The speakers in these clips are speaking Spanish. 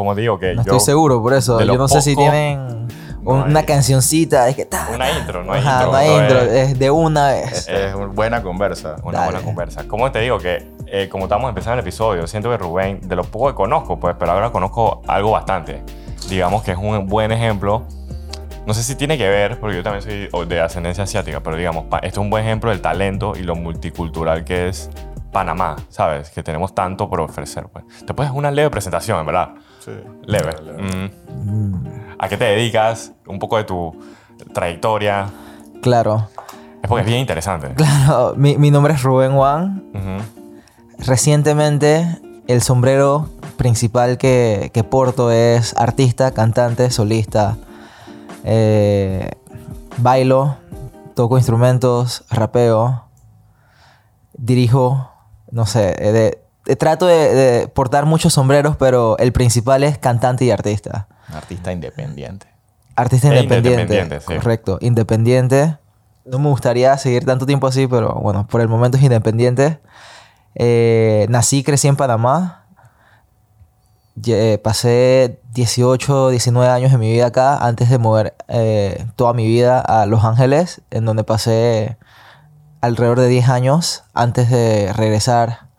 como digo, que No yo... estoy seguro por eso. Yo no sé si poco- tienen No un- una hay. cancioncita. Es que ta, Una intro, no hay Ajá, intro. no hay intro. es- Es de una vez. Es una buena conversa. Una Dale. buena conversa. ¿Cómo te digo que, eh, como estamos empezando el episodio, siento que Rubén, de lo poco que conozco, pues, pero ahora conozco algo bastante. Digamos que es un buen ejemplo. No sé si tiene que ver, porque yo también soy de ascendencia asiática, pero digamos, este es un buen ejemplo del talento y lo multicultural que es Panamá, ¿sabes? Que tenemos tanto por ofrecer, pues. Te puedes una leve presentación, en verdad. Sí. Leve. Leve. Mm. ¿A qué te dedicas? Un poco de tu trayectoria. Claro. Es porque es bien interesante. Claro. Mi, mi nombre es Rubén Juan. Recientemente, el sombrero principal que, que porto es artista, cantante, solista. Eh, bailo, toco instrumentos, rapeo, dirijo, no sé, de- trato de, de portar muchos sombreros, pero el principal es cantante y artista. Artista independiente. Artista E independiente. independiente, sí. Correcto, independiente. No me gustaría seguir tanto tiempo así, pero bueno, por el momento es independiente. Eh, nací y crecí en Panamá. Eh, pasé 18, 19 años de mi vida acá antes de mover eh, toda mi vida a Los Ángeles, en donde pasé alrededor de 10 años antes de regresar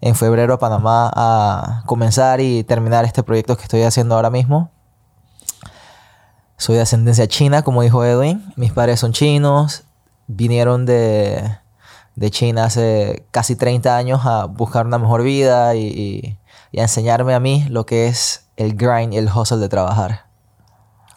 en febrero a Panamá a comenzar y terminar este proyecto que estoy haciendo ahora mismo. Soy de ascendencia china, como dijo Edwin. Mis padres son chinos. Vinieron de, de China hace casi 30 años a buscar una mejor vida y, y- y a enseñarme a mí lo que es el grind y el hustle de trabajar.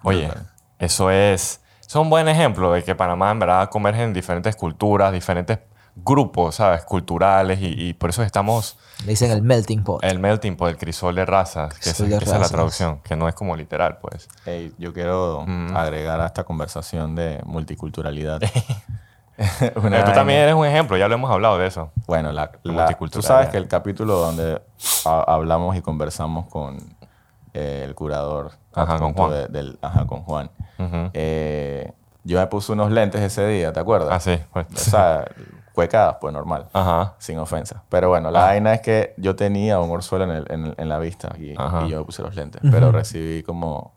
Oye, eso es, es un buen ejemplo de que Panamá en verdad converge en diferentes culturas, diferentes grupos, ¿sabes? Culturales y, y por eso estamos Le dicen el melting pot. el melting pot, el crisol de razas, que, esa, Crisol de que esa es la traducción, que no es como literal, pues. Ey, yo quiero Mm. agregar a esta conversación de multiculturalidad. Una tú también eres un ejemplo, ya lo hemos hablado de eso. Bueno, la, La tú sabes que el capítulo donde ha- hablamos y conversamos con eh, el curador Ajá, con Juan. de- del, ajá, con Juan. Eh, yo me puse unos lentes ese día, ¿te acuerdas? Ah, sí, pues. O sea, cuecadas, pues normal. Ajá. Sin ofensa. Pero bueno, la vaina es que yo tenía un orzuelo en, el- en- en la vista y, Ajá. y yo me puse los lentes. Pero recibí como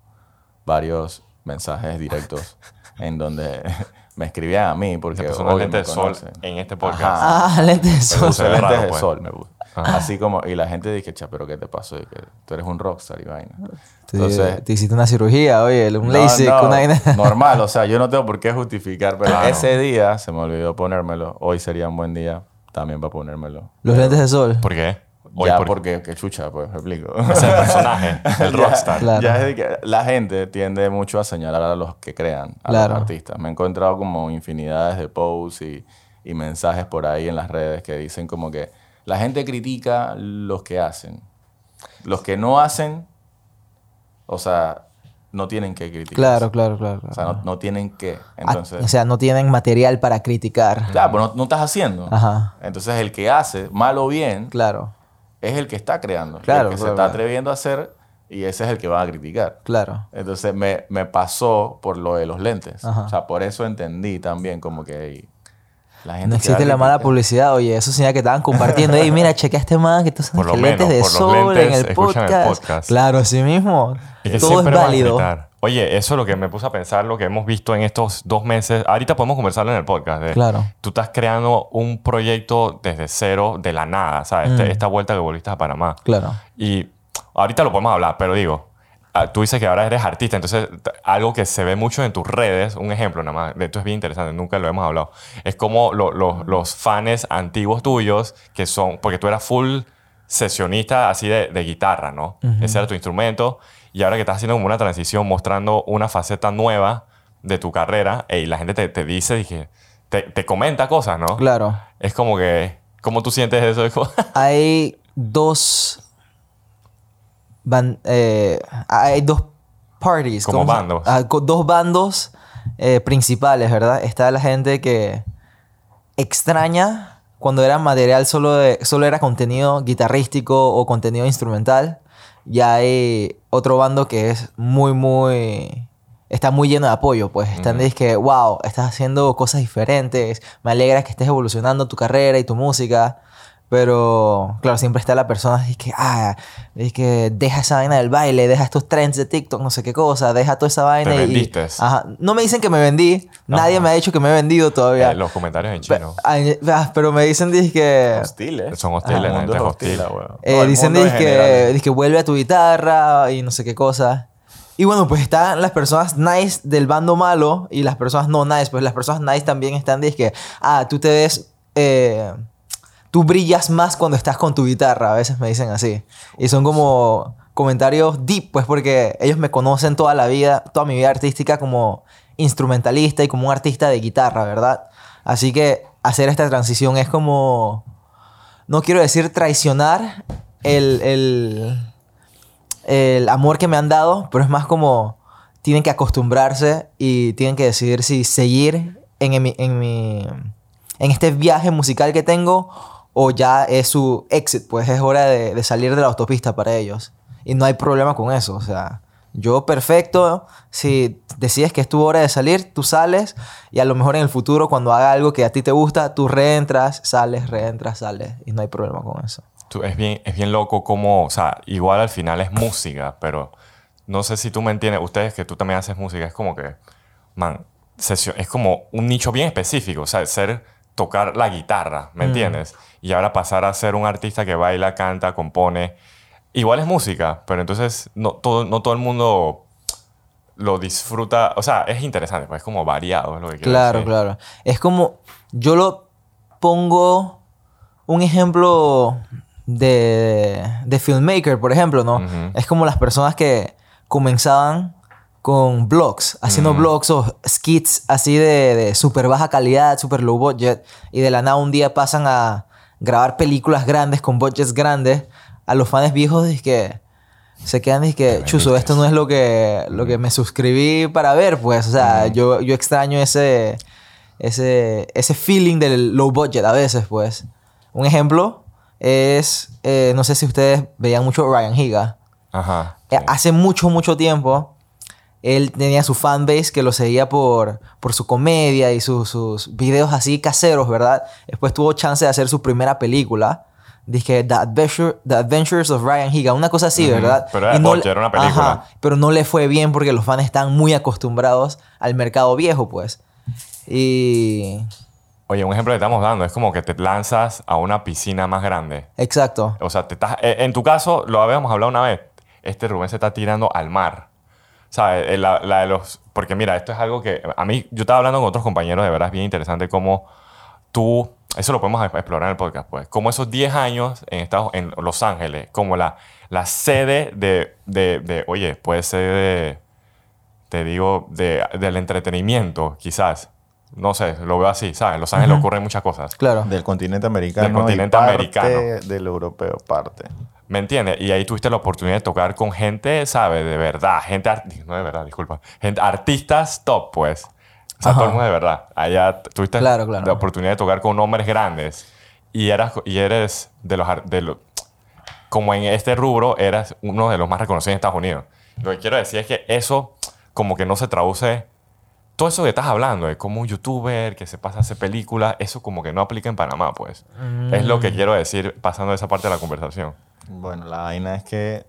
varios mensajes directos en donde me escribían a mí porque Se puso una obvio, lente me de sol en este podcast. Ajá. Ah, lentes de sol. Lentes de pues. sol, me puse. Ajá. Así como, y la gente dije, cha, pero ¿qué te pasó? Y que tú eres un rockstar y vaina. Te, Entonces, te hiciste una cirugía, oye, un no, LASIK, no, una vaina. normal, o sea, yo no tengo por qué justificar, pero Claro. ese día se me olvidó ponérmelo. Hoy sería un buen día también para ponérmelo. Los lentes de sol. ¿Por qué? Hoy ya, por- porque, que chucha, pues, me explico. Es el personaje, el Ya- rockstar. Claro. Ya es de que la gente tiende mucho a señalar a los que crean, a Claro. los artistas. Me he encontrado como infinidades de posts y, y mensajes por ahí en las redes que dicen como que la gente critica los que hacen. Los que no hacen, o sea, no tienen que criticar. Claro, claro, claro. O sea, no, no tienen que. Ah, Entonces, o sea, no tienen material para criticar. claro, pues no, no estás haciendo. Ajá. Entonces, el que hace, mal o bien, Claro, es el que está creando. Claro, el que se claro, está claro. atreviendo a hacer y ese es el que va a criticar. claro. Entonces me, me pasó por lo de los lentes. Ajá. O sea, por eso entendí también como que la gente... No existe la mala publicidad. Oye, eso señala que estaban compartiendo. Ey, mira, chequea este man que lo que lentes de sol lentes en el podcast. Claro, así mismo. Que Todo es válido. Oye, eso es lo que me puse a pensar, lo que hemos visto en estos dos meses. Ahorita podemos conversarlo en el podcast. de- Claro. Tú estás creando un proyecto desde cero, de la nada, ¿sabes? Este- Mm. esta vuelta que volviste a Panamá. Claro. Y ahorita lo podemos hablar, pero digo, tú dices que ahora eres artista, entonces algo que se ve mucho en tus redes, un ejemplo nada más, de esto es bien interesante, nunca lo hemos hablado, es como lo- lo- los fans antiguos tuyos, que son, porque tú eras full sesionista así de, de guitarra, ¿no? Ese era tu instrumento, y ahora que estás haciendo como una transición, mostrando una faceta nueva de tu carrera, y la gente te, te dice, dije, te, te comenta cosas, ¿no? Claro. Es como que, ¿cómo tú sientes eso? Hay dos. Ban- eh, hay dos parties. Como ¿cómo se- bandos. Ah, dos bandos eh, principales, ¿verdad? Está la gente que extraña cuando era material solo, de, solo era contenido guitarrístico o contenido instrumental. Y hay otro bando que es muy, muy... Está muy lleno de apoyo, pues. Están que, wow, estás haciendo cosas diferentes. Me alegra que estés evolucionando tu carrera y tu música. Pero, claro, siempre está la persona que, ah, es que deja esa vaina del baile, deja estos trends de TikTok, no sé qué cosa, deja toda esa vaina. Te y- vendiste. Ajá. No me dicen que me vendí, nadie Ajá. me ha dicho que me he vendido todavía. Eh, los comentarios en chino ay, ah, pero me dicen que... Hostiles. Son hostiles, El la mundo gente es hostil. Eh, No, el dicen que, que vuelve a tu guitarra y no sé qué cosa. Y bueno, pues están las personas nice del bando malo y las personas no nice. Pues las personas nice también están que, ah, tú te ves, eh, tú brillas más cuando estás con tu guitarra. A veces me dicen así. Y son como comentarios deep, pues porque ellos me conocen toda la vida, toda mi vida artística como instrumentalista y como un artista de guitarra, ¿verdad? Así que hacer esta transición es como no quiero decir traicionar el, el, el amor que me han dado, pero es más como tienen que acostumbrarse y tienen que decidir si seguir en, mi, en, mi, en este viaje musical que tengo o ya es su exit, pues es hora de, de salir de la autopista para ellos. Y no hay problema con eso, o sea, yo perfecto, si decides que es tu hora de salir, tú sales y a lo mejor en el futuro cuando haga algo que a ti te gusta, tú reentras, sales, reentras, sales y no hay problema con eso. Tú- es, bien, es bien loco como, o sea, igual al final es música, pero no sé si tú me entiendes, ustedes que tú también haces música, es como que, man, es como un nicho bien específico, o sea, ser, tocar la guitarra, ¿me entiendes? Y ahora pasar a ser un artista que baila, canta, compone. Igual es música, pero entonces no todo, no todo el mundo lo disfruta, o sea, es interesante, pues es como variado, es lo que quiero Claro, decir. claro. Es como, yo lo pongo un ejemplo de, de filmmaker, por ejemplo, ¿no? Es como las personas que comenzaban con blogs, haciendo blogs o skits así de, de súper baja calidad, súper low budget, y de la nada un día pasan a grabar películas grandes con budgets grandes, a los fans viejos es que se quedan y que, chuzo, esto no es lo que, lo que me suscribí para ver, pues, o sea, yo, yo extraño ese, ese, ese feeling del low budget a veces, pues. Un ejemplo es, eh, no sé si ustedes veían mucho Ryan Higa. Ajá. Eh, sí. Hace mucho, mucho tiempo, él tenía su fanbase que lo seguía por, por su comedia y su- sus videos así caseros, ¿verdad? Después tuvo chance de hacer su primera película. Dije, The, Adventure- The Adventures of Ryan Higa, una cosa así, Ujú, ¿verdad? pero era Y no le- era una película. Ajá, pero no le fue bien porque los fans están muy acostumbrados al mercado viejo, pues. Y... Oye, un ejemplo que estamos dando es como que te lanzas a una piscina más grande. Exacto. O sea, te estás, eh, en tu caso, lo habíamos hablado una vez, este Rubén se está tirando al mar. ¿Sabes? Eh, La, la de los, porque mira, esto es algo que a mí, yo estaba hablando con otros compañeros, de verdad es bien interesante cómo tú, eso lo podemos explorar en el podcast, pues, como esos 10 años en, Estados, en Los Ángeles, como la, la sede de, de, de, oye, puede ser de, te digo, de, del entretenimiento, quizás. No sé, lo veo así, ¿sabes? En Los Ángeles ocurren muchas cosas. Claro. Del continente americano. Del continente y parte americano. Del europeo, parte. ¿Me entiendes? Y ahí tuviste la oportunidad de tocar con gente, ¿sabes? De verdad. Gente, no de verdad, disculpa. Gente, artistas top, pues. O sea, Ajá. todo el mundo de verdad. Allá tuviste Claro, claro. la oportunidad de tocar con nombres grandes. Y, eras, y eres de los, de los... Como en este rubro, eras uno de los más reconocidos en Estados Unidos. Lo que quiero decir es que eso como que no se traduce... Todo eso que estás hablando, de como un youtuber que se pasa a hacer películas, eso como que no aplica en Panamá, pues. Es lo que Mm. quiero decir pasando esa parte de la conversación. Bueno, la vaina es que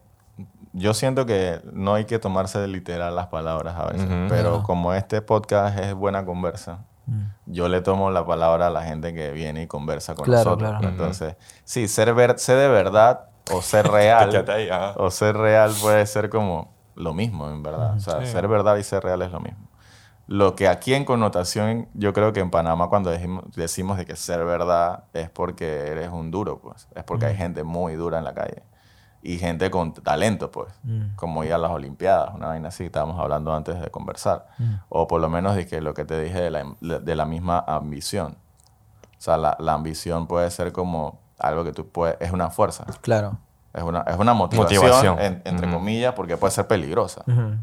yo siento que no hay que tomarse de literal las palabras a veces, pero como este podcast es buena conversa, yo le tomo la palabra a la gente que viene y conversa con Claro, nosotros. claro. Entonces, sí, ser, ver, ser de verdad o ser real, ahí, o ser real puede ser como lo mismo, en verdad. O sea, Sí. ser verdad y ser real es lo mismo. Lo que aquí en connotación, yo creo que en Panamá cuando decimos, decimos de que ser verdad es porque eres un duro, pues. Es porque hay gente muy dura en la calle. Y gente con talento, pues. Como ir a las Olimpiadas, una vaina así, estábamos hablando antes de conversar. O por lo menos de que lo que te dije de la, de la misma ambición. O sea, la, la ambición puede ser como algo que tú puedes... Es una fuerza. Claro. Es una, es una motivación, Motivación. en- entre comillas, porque puede ser peligrosa. Ujú.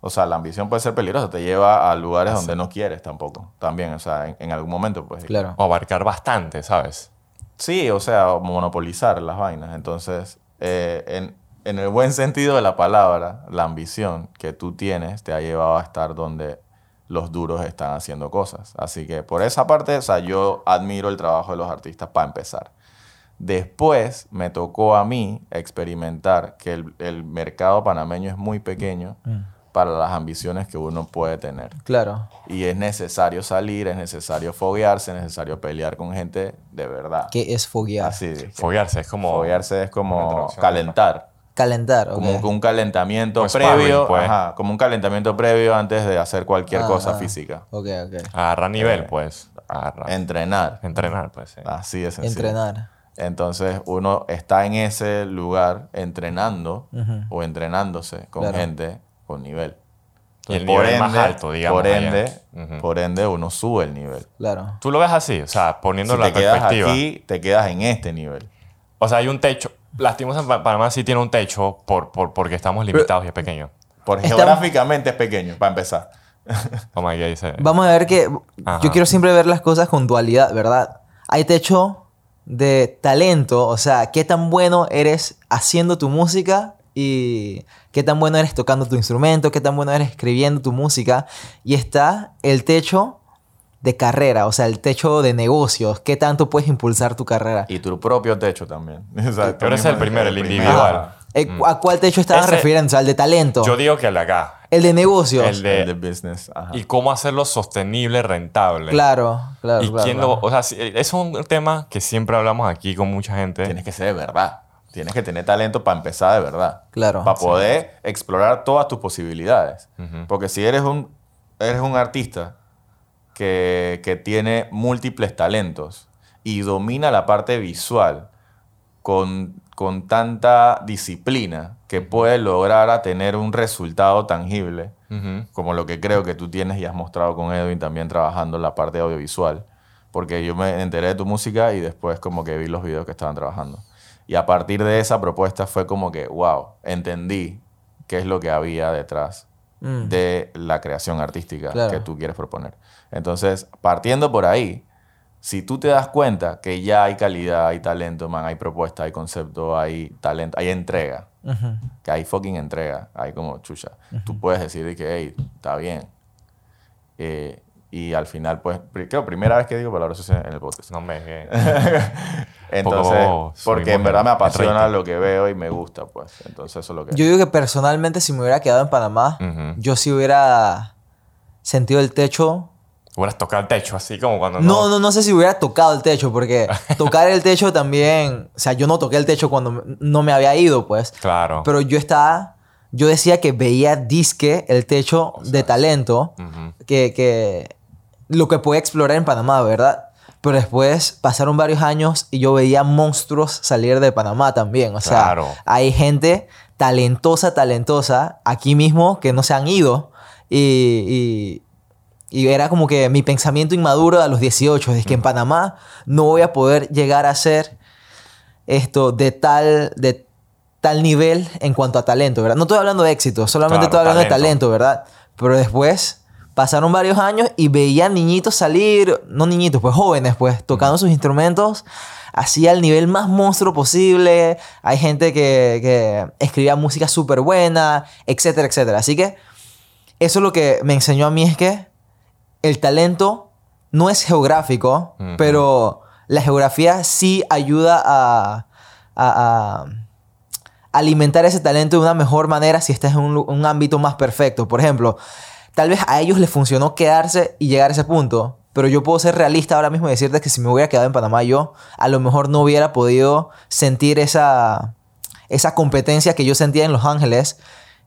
O sea, la ambición puede ser peligrosa, te lleva a lugares donde no quieres tampoco. También, o sea, en, en algún momento, pues. Claro. O abarcar bastante, ¿sabes? Sí, o sea, monopolizar las vainas. Entonces, eh, en, en el buen sentido de la palabra, la ambición que tú tienes te ha llevado a estar donde los duros están haciendo cosas. Así que por esa parte, o sea, yo admiro el trabajo de los artistas para empezar. Después me tocó a mí experimentar que el, el mercado panameño es muy pequeño Mm. Para las ambiciones que uno puede tener. Claro. Y es necesario salir, es necesario foguearse, es necesario pelear con gente de verdad. ¿Qué es foguear? Así de Foguearse es como... foguearse es como calentar. Calentar, Como ok. un, un calentamiento sparring, previo, pues. ajá, como un calentamiento previo antes de hacer cualquier Ah, cosa ah. física. Ok, ok. Agarrar nivel, Eh, pues. Agarrar. Entrenar. Entrenar, pues, sí. Así sencillo. Entrenar. Entonces uno está en ese lugar entrenando Ujú. o entrenándose con Claro. gente con nivel. El Por nivel más ende- alto, digamos. Por ende, por ende uno sube el nivel. Claro. Tú lo ves así, o sea, poniendo Si la te quedas perspectiva. aquí, te quedas en este nivel. O sea, hay un techo. Lastimosamente, Panamá sí tiene un techo por, por, porque estamos limitados y es pequeño. Porque Estamos- geográficamente es pequeño, para empezar. Como aquí dice. Vamos a ver que Ajá. yo quiero siempre ver las cosas con dualidad, ¿verdad? Hay techo de talento, o sea, qué tan bueno eres haciendo tu música y qué tan bueno eres tocando tu instrumento, qué tan bueno eres escribiendo tu música. Y está el techo de carrera, o sea, el techo de negocios, qué tanto puedes impulsar tu carrera. Y tu propio techo también. O sea, tú Pero ese es el primero, el individual. Ajá. Eh, ¿A cuál techo estaban Ese- refiriendo? O sea, el de talento. Yo digo que el de acá. el de negocios. El de, El de business. Ajá. y cómo hacerlo sostenible, rentable. Claro, claro. Y claro, quién claro. lo. O sea, es un tema que siempre hablamos aquí con mucha gente. Tienes que ser de verdad. Tienes que tener talento para empezar de verdad. Claro. Para poder explorar todas tus posibilidades. Porque si eres un, eres un artista que, que tiene múltiples talentos y domina la parte visual con, con tanta disciplina que puede lograr a tener un resultado tangible, como lo que creo que tú tienes y has mostrado con Edwin también trabajando en la parte audiovisual. Porque yo me enteré de tu música y después como que vi los videos que estaban trabajando. Y a partir de esa propuesta fue como que, wow, entendí qué es lo que había detrás Mm. de la creación artística Claro. que tú quieres proponer. Entonces, partiendo por ahí, si tú te das cuenta que ya hay calidad, hay talento, man, hay propuesta, hay concepto, hay talento, hay entrega, que hay fucking entrega, hay como chucha. Tú puedes decir de que, hey, está bien. Eh, y al final, pues, creo, primera vez que digo palabras sucias en el podcast. No me. Entonces, Poco porque en verdad me apasiona lo que veo y me gusta, pues. Entonces, eso es lo que... Yo digo que personalmente si me hubiera quedado en Panamá, yo sí hubiera sentido el techo. Hubieras tocado el techo así como cuando. No, no, no sé si hubiera tocado el techo, porque tocar el techo también, o sea, yo no toqué el techo cuando no me había ido, pues. Claro. Pero yo estaba, yo decía que veía disque el techo de talento, que, que lo que puede explorar en Panamá, ¿verdad? Pero después pasaron varios años y yo veía monstruos salir de Panamá también. O sea, Claro. hay gente talentosa, talentosa aquí mismo que no se han ido. Y, y, y era como que mi pensamiento inmaduro a los 18, es que en Panamá no voy a poder llegar a ser esto de tal, de tal nivel en cuanto a talento, ¿verdad? No estoy hablando de éxito, solamente Claro, estoy hablando de talento. talento, ¿verdad? Pero después pasaron varios años y veía niñitos salir, no niñitos, pues jóvenes, pues, tocando sus instrumentos así al nivel más monstruo posible. Hay gente que, que escribía música súper buena, etcétera, etcétera. Así que eso lo que me enseñó a mí es que el talento no es geográfico, pero la geografía sí ayuda a, a- a alimentar ese talento de una mejor manera si estás en un ámbito más perfecto. Por ejemplo, tal vez a ellos les funcionó quedarse y llegar a ese punto, pero yo puedo ser realista ahora mismo y decirte que si me hubiera quedado en Panamá yo, a lo mejor no hubiera podido sentir esa, esa competencia que yo sentía en Los Ángeles,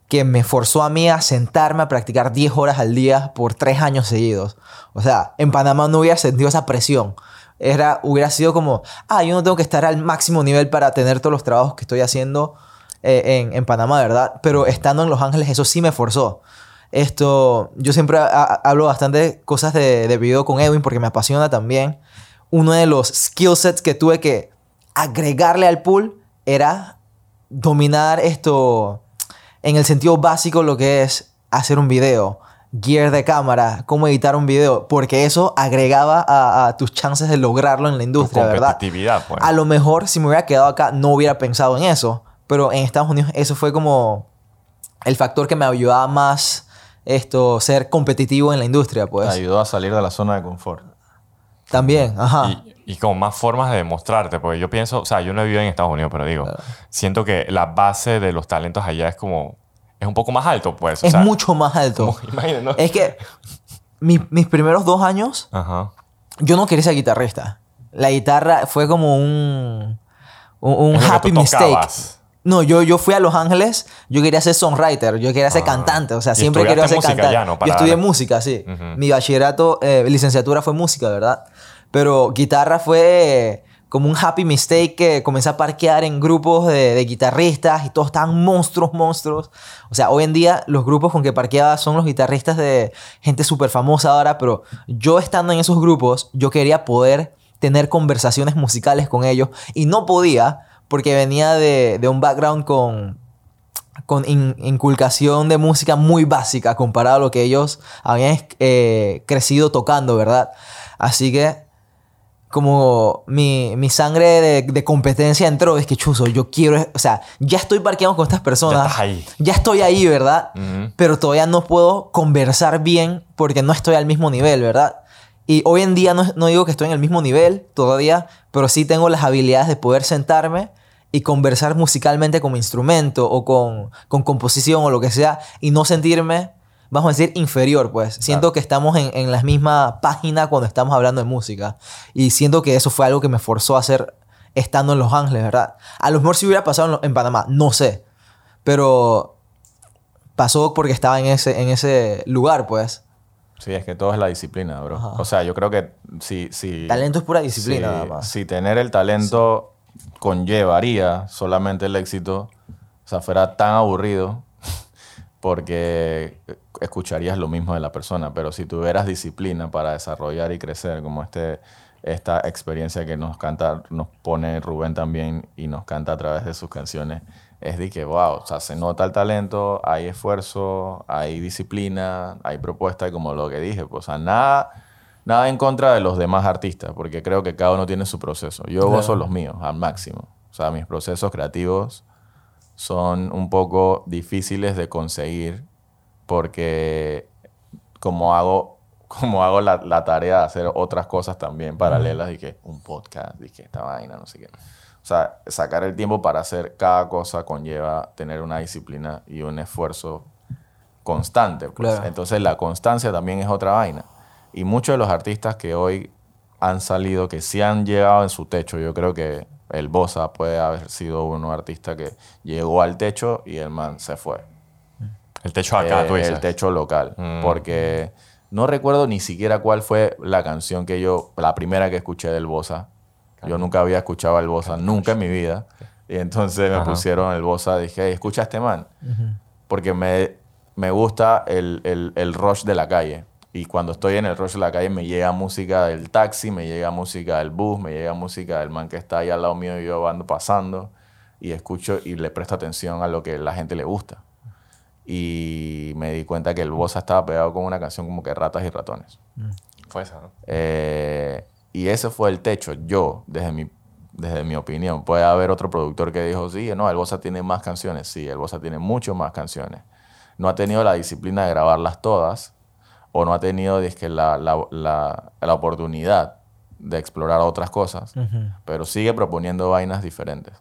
que me forzó a mí a sentarme a practicar 10 horas al día por 3 años seguidos. O sea, en Panamá no hubiera sentido esa presión. Era, hubiera sido como, ah, yo no tengo que estar al máximo nivel para tener todos los trabajos que estoy haciendo eh, en, en Panamá, ¿verdad? Pero estando en Los Ángeles, eso sí me forzó. Esto, yo siempre ha- ha- hablo bastante de cosas de, de video con Edwin porque me apasiona también. Uno de los skill sets que tuve que agregarle al pool era dominar esto en el sentido básico lo que es hacer un video, gear de cámara, cómo editar un video, porque eso agregaba a, a tus chances de lograrlo en la Tu industria, ¿verdad? competitividad, pues. A lo mejor si me hubiera quedado acá no hubiera pensado en eso, pero en Estados Unidos eso fue como el factor que me ayudaba más esto ser competitivo en la industria, Te pues. ayudó a salir de la zona de confort. También, ajá. Y, y como más formas de demostrarte, porque yo pienso, o sea, yo no he vivido en Estados Unidos, pero digo, siento que la base de los talentos allá es como, es un poco más alto, pues. o es sea, mucho más alto. como- imagínate, ¿no? Es que mi- mis primeros dos años, Ajá. yo no quería ser guitarrista. La guitarra fue como un, un, happy mistake. tocabas. No, yo, yo fui a Los Ángeles, yo quería ser songwriter, yo quería ser Ah. cantante, o sea, siempre quería ser música cantante. ya, ¿no? Yo estudié música, sí. Mi bachillerato, eh, licenciatura fue música, ¿verdad? Pero guitarra fue como un happy mistake que comencé a parquear en grupos de, de guitarristas y todos estaban monstruos, monstruos. O sea, hoy en día los grupos con que parqueaba son los guitarristas de gente súper famosa ahora, pero yo estando en esos grupos, yo quería poder tener conversaciones musicales con ellos y no podía porque venía de, de un background con, con in- inculcación de música muy básica comparado a lo que ellos habían eh, crecido tocando, ¿verdad? Así que como mi, mi sangre de, de competencia entró, es que chuzo, yo quiero, o sea, ya estoy parqueando con estas personas. estás ahí. Ya estoy ahí, ¿verdad? Ujú. Pero todavía no puedo conversar bien porque no estoy al mismo nivel, ¿verdad? Y hoy en día no, no digo que estoy en el mismo nivel todavía, pero sí tengo las habilidades de poder sentarme y conversar musicalmente como instrumento o con, con composición o lo que sea y no sentirme, vamos a decir, inferior, pues. Siento que estamos en, en la misma página cuando estamos hablando de música. Y siento que eso fue algo que me forzó a hacer estando en Los Ángeles, ¿verdad? A lo mejor si hubiera pasado en Panamá, no sé. Pero pasó porque estaba en ese, en ese lugar, pues. Sí, es que todo es la disciplina, bro. Ajá. O sea, yo creo que si... si Talento es pura disciplina, si- nada más. Si tener el talento conllevaría solamente el éxito, o sea, fuera tan aburrido porque escucharías lo mismo de la persona, pero si tuvieras disciplina para desarrollar y crecer, como este, esta experiencia que nos canta, nos pone Rubén también y nos canta a través de sus canciones, es de que, wow, o sea, se nota el talento, hay esfuerzo, hay disciplina, hay propuesta, como lo que dije, pues, o nada, nada en contra de los demás artistas, porque creo que cada uno tiene su proceso. Yo Claro. gozo los míos al máximo. O sea, mis procesos creativos son un poco difíciles de conseguir porque como hago, como hago la, la tarea de hacer otras cosas también paralelas y que un podcast que esta vaina, no sé qué. O sea, sacar el tiempo para hacer cada cosa conlleva tener una disciplina y un esfuerzo constante. pues. Claro. Entonces la constancia también es otra vaina. Y muchos de los artistas que hoy han salido, que sí han llegado en su techo, yo creo que el Bosa puede haber sido uno artista que llegó al techo y el man se fue. El techo acá, Eh, tú dices. el techo local. Mm. Porque no recuerdo ni siquiera cuál fue la canción que yo, la primera que escuché del Bosa. Yo nunca había escuchado el Bosa, nunca en mi vida. Y entonces me Ajá. pusieron el Bosa, dije, "Hey, escucha a este man. Porque me, me gusta el, el, el rush de la calle. Y cuando estoy en el rush de la calle me llega música del taxi, me llega música del bus, me llega música del man que está ahí al lado mío y yo ando pasando. Y escucho y le presto atención a lo que la gente le gusta. Y me di cuenta que el Bosa estaba pegado con una canción como que Ratas y Ratones. Fue esa, ¿no? Eh, y ese fue el techo. Yo, desde mi, desde mi opinión, puede haber otro productor que dijo, sí, no, el Bosa tiene más canciones. Sí, el Bosa tiene mucho más canciones. No ha tenido la disciplina de grabarlas todas o no ha tenido dizque, la, la, la, la oportunidad de explorar otras cosas, pero sigue proponiendo vainas diferentes.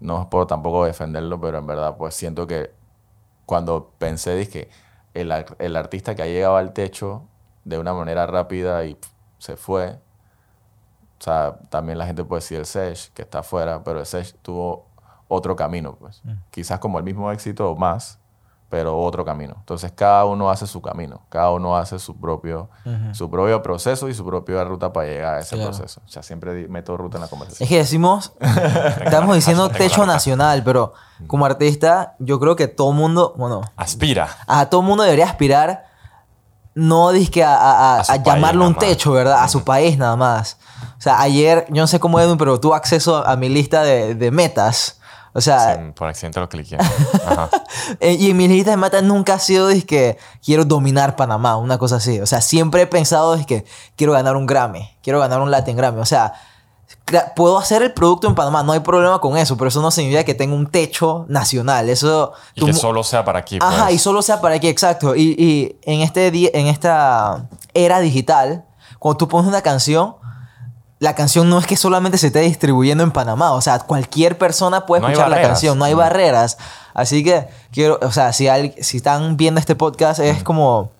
No por tampoco defenderlo, pero en verdad pues siento que cuando pensé, dije, el, el artista que ha llegado al techo de una manera rápida y pf, se fue. O sea, también la gente puede decir el Sesh, que está afuera, pero el Sesh tuvo otro camino, pues. Quizás como el mismo éxito o más, pero otro camino. Entonces, cada uno hace su camino, cada uno hace su propio, su propio proceso y su propia ruta para llegar a ese Claro. proceso. O sea, siempre meto ruta en la conversación. Es que decimos, estamos diciendo techo nacional, pero como artista, yo creo que todo mundo, bueno, Aspira. a todo mundo debería aspirar, no dizque a, a- a- A llamarlo un techo, ¿verdad? A su país nada más. O sea, ayer, yo no sé cómo Edwin, pero tuvo acceso a mi lista de, de metas. O sea, por accidente lo cliqué. Ajá. eh, y en mi lista de metas nunca ha sido que quiero dominar Panamá, una cosa así. O sea, siempre he pensado que quiero ganar un Grammy, quiero ganar un Latin Grammy. O sea, puedo hacer el producto en Panamá, no hay problema con eso, pero eso no significa que tenga un techo nacional. Eso Y tú que solo sea para aquí. Ajá, pues. y solo sea para aquí, exacto. Y, y en, este en esta era digital, cuando tú pones una canción, la canción no es que solamente se esté distribuyendo en Panamá. O sea, cualquier persona puede No escuchar la canción. No hay Mm. barreras. Así que quiero, o sea, si están viendo este podcast, es Mm. como.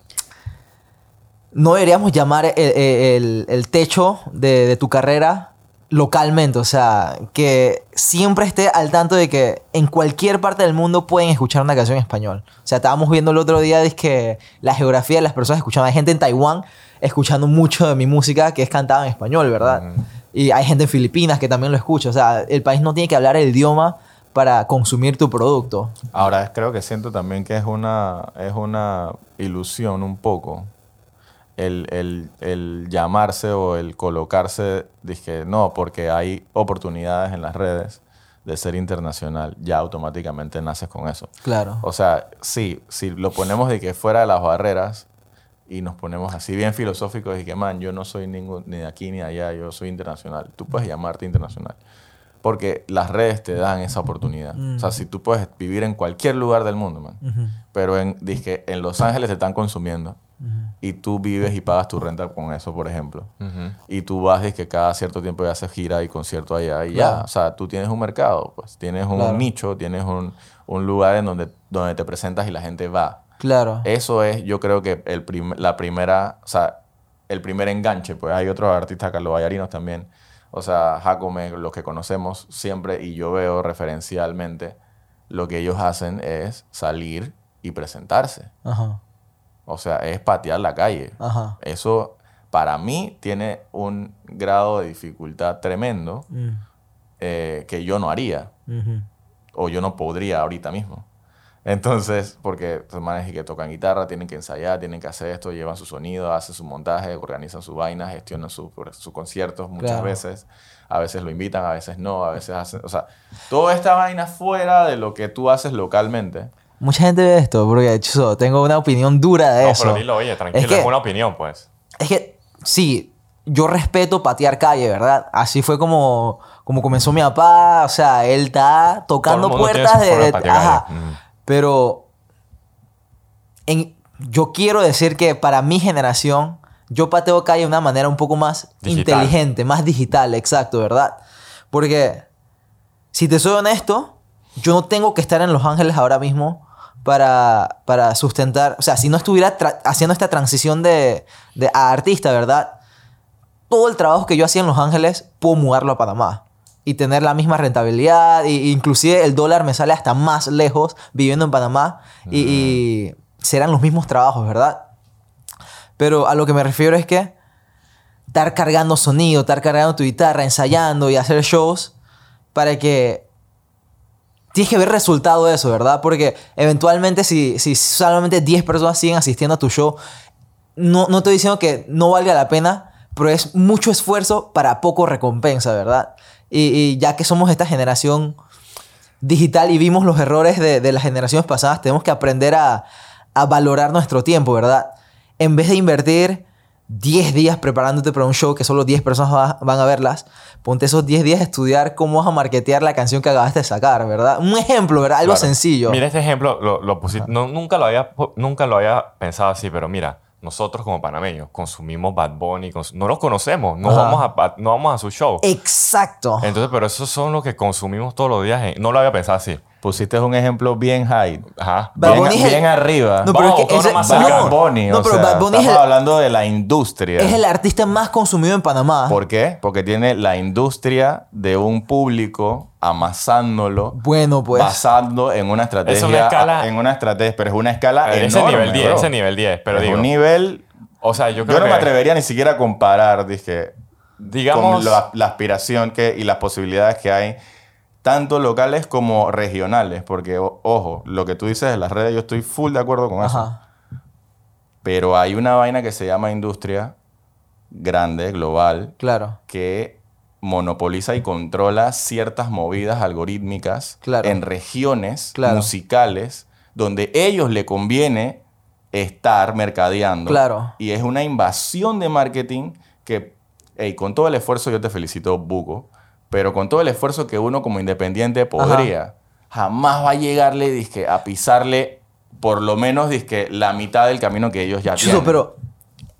No deberíamos llamar el, el- el techo de, de tu carrera localmente. O sea, que siempre esté al tanto de que en cualquier parte del mundo pueden escuchar una canción en español. O sea, estábamos viendo el otro día es que la geografía de las personas escuchaban. Hay gente en Taiwán escuchando mucho de mi música que es cantada en español, ¿verdad? Y hay gente en Filipinas que también lo escucha. O sea, el país no tiene que hablar el idioma para consumir tu producto. Ahora creo que siento también que es una, es una ilusión un poco el, el- el llamarse o el colocarse, dije, no, porque hay oportunidades en las redes de ser internacional, ya automáticamente naces con eso. Claro. O sea, sí, si lo ponemos de que fuera de las barreras y nos ponemos así bien filosóficos y que, man, yo no soy ningún, ni de aquí ni de allá, yo soy internacional. Tú puedes llamarte internacional. Porque las redes te dan esa oportunidad. O sea, si tú puedes vivir en cualquier lugar del mundo, man. Pero en, dizque, en Los Ángeles te están consumiendo. Y tú vives y pagas tu renta con eso, por ejemplo. Ujú. Y tú vas y que cada cierto tiempo ya haces gira y concierto allá y Claro. ya. O sea, tú tienes un mercado, pues. Tienes un Claro. nicho, tienes un, un lugar en donde, donde te presentas y la gente va. Claro. Eso es, yo creo que el prim- la primera, o sea, el primer enganche. Pues hay otros artistas, Carlos Vallarinos también. O sea, Jacome, los que conocemos siempre, y yo veo referencialmente, lo que ellos hacen es salir y presentarse. Ajá. O sea, es patear la calle. Ajá. Eso para mí tiene un grado de dificultad tremendo Mm. eh, que yo no haría o yo no podría ahorita mismo. Entonces, porque los manes que tocan guitarra tienen que ensayar, tienen que hacer esto, llevan su sonido, hacen su montaje, organizan su vaina, gestionan sus sus conciertos muchas Claro. veces. A veces lo invitan, a veces no, a veces hacen... O sea, toda esta vaina fuera de lo que tú haces localmente. Mucha gente ve esto, porque chuzo, tengo una opinión dura de No, eso. pero dilo, oye, tranquilo, Es es, que- una opinión, pues. Es que, sí, yo respeto patear calle, ¿verdad? Así fue como, como comenzó mi papá. O sea, él está tocando Todo el mundo tiene puertas su de. forma de de- ajá. calle. Pero. En, yo quiero decir que para mi generación, yo pateo calle de una manera un poco más Digital. inteligente, más digital, exacto, ¿verdad? Porque, si te soy honesto, yo no tengo que estar en Los Ángeles ahora mismo para, para sustentar. O sea, si no estuviera haciendo esta transición de, de a artista, ¿verdad? Todo el trabajo que yo hacía en Los Ángeles, puedo mudarlo a Panamá. Y tener la misma rentabilidad. Y, inclusive el dólar me sale hasta más lejos viviendo en Panamá. Y, y serán los mismos trabajos, ¿verdad? Pero a lo que me refiero es que estar cargando sonido, estar cargando tu guitarra, ensayando y hacer shows para que tienes que ver resultado de eso, ¿verdad? Porque eventualmente si, si solamente 10 personas siguen asistiendo a tu show, no, no estoy diciendo que no valga la pena, pero es mucho esfuerzo para poco recompensa, ¿verdad? Y, y ya que somos esta generación digital y vimos los errores de, de las generaciones pasadas, tenemos que aprender a, a valorar nuestro tiempo, ¿verdad? En vez de invertir 10 días preparándote para un show que solo 10 personas va- van a verlas, ponte esos 10 días a estudiar cómo vas a marketear la canción que acabaste de sacar, ¿verdad? Un ejemplo, ¿verdad? Algo Claro. sencillo. Mira este ejemplo, lo, lo pusiste- no, nunca, lo había, nunca lo había pensado así, pero mira, nosotros como panameños consumimos Bad Bunny, cons- no los conocemos, no Ajá. vamos, a, no vamos a su show. Exacto. Entonces, pero esos son los que consumimos todos los días. en- no lo había pensado así. Pusiste un ejemplo bien high. Ajá. Bad bien, arriba. No, Vamos pero es que ese- más Bad cercano. no, Bunny, no, o pero sea, Bad Bunny es estamos el- hablando de la industria. es el artista más consumido en Panamá. ¿Por qué? Porque tiene la industria de un público amasándolo, Bueno, pues. basando en una estrategia, Es una escala- en una estrategia, pero es una escala ese enorme, nivel 10, bro. ese nivel 10. Pero es digo, un nivel. o sea, yo creo Yo no que, me atrevería ni siquiera a comparar, dije, digamos, con la, la aspiración que, y las posibilidades que hay, tanto locales como regionales. Porque, o- ojo, lo que tú dices de las redes, yo estoy full de acuerdo con eso. Ajá. Pero hay una vaina que se llama industria grande, global, Claro. que monopoliza y controla ciertas movidas algorítmicas Claro. en regiones Claro. musicales donde ellos le conviene estar mercadeando. Claro. Y es una invasión de marketing que, hey, con todo el esfuerzo, yo te felicito, Buco, pero con todo el esfuerzo que uno como independiente podría, jamás va a llegarle dizque, a pisarle por lo menos dizque, la mitad del camino que ellos ya Chuzo, tienen. pero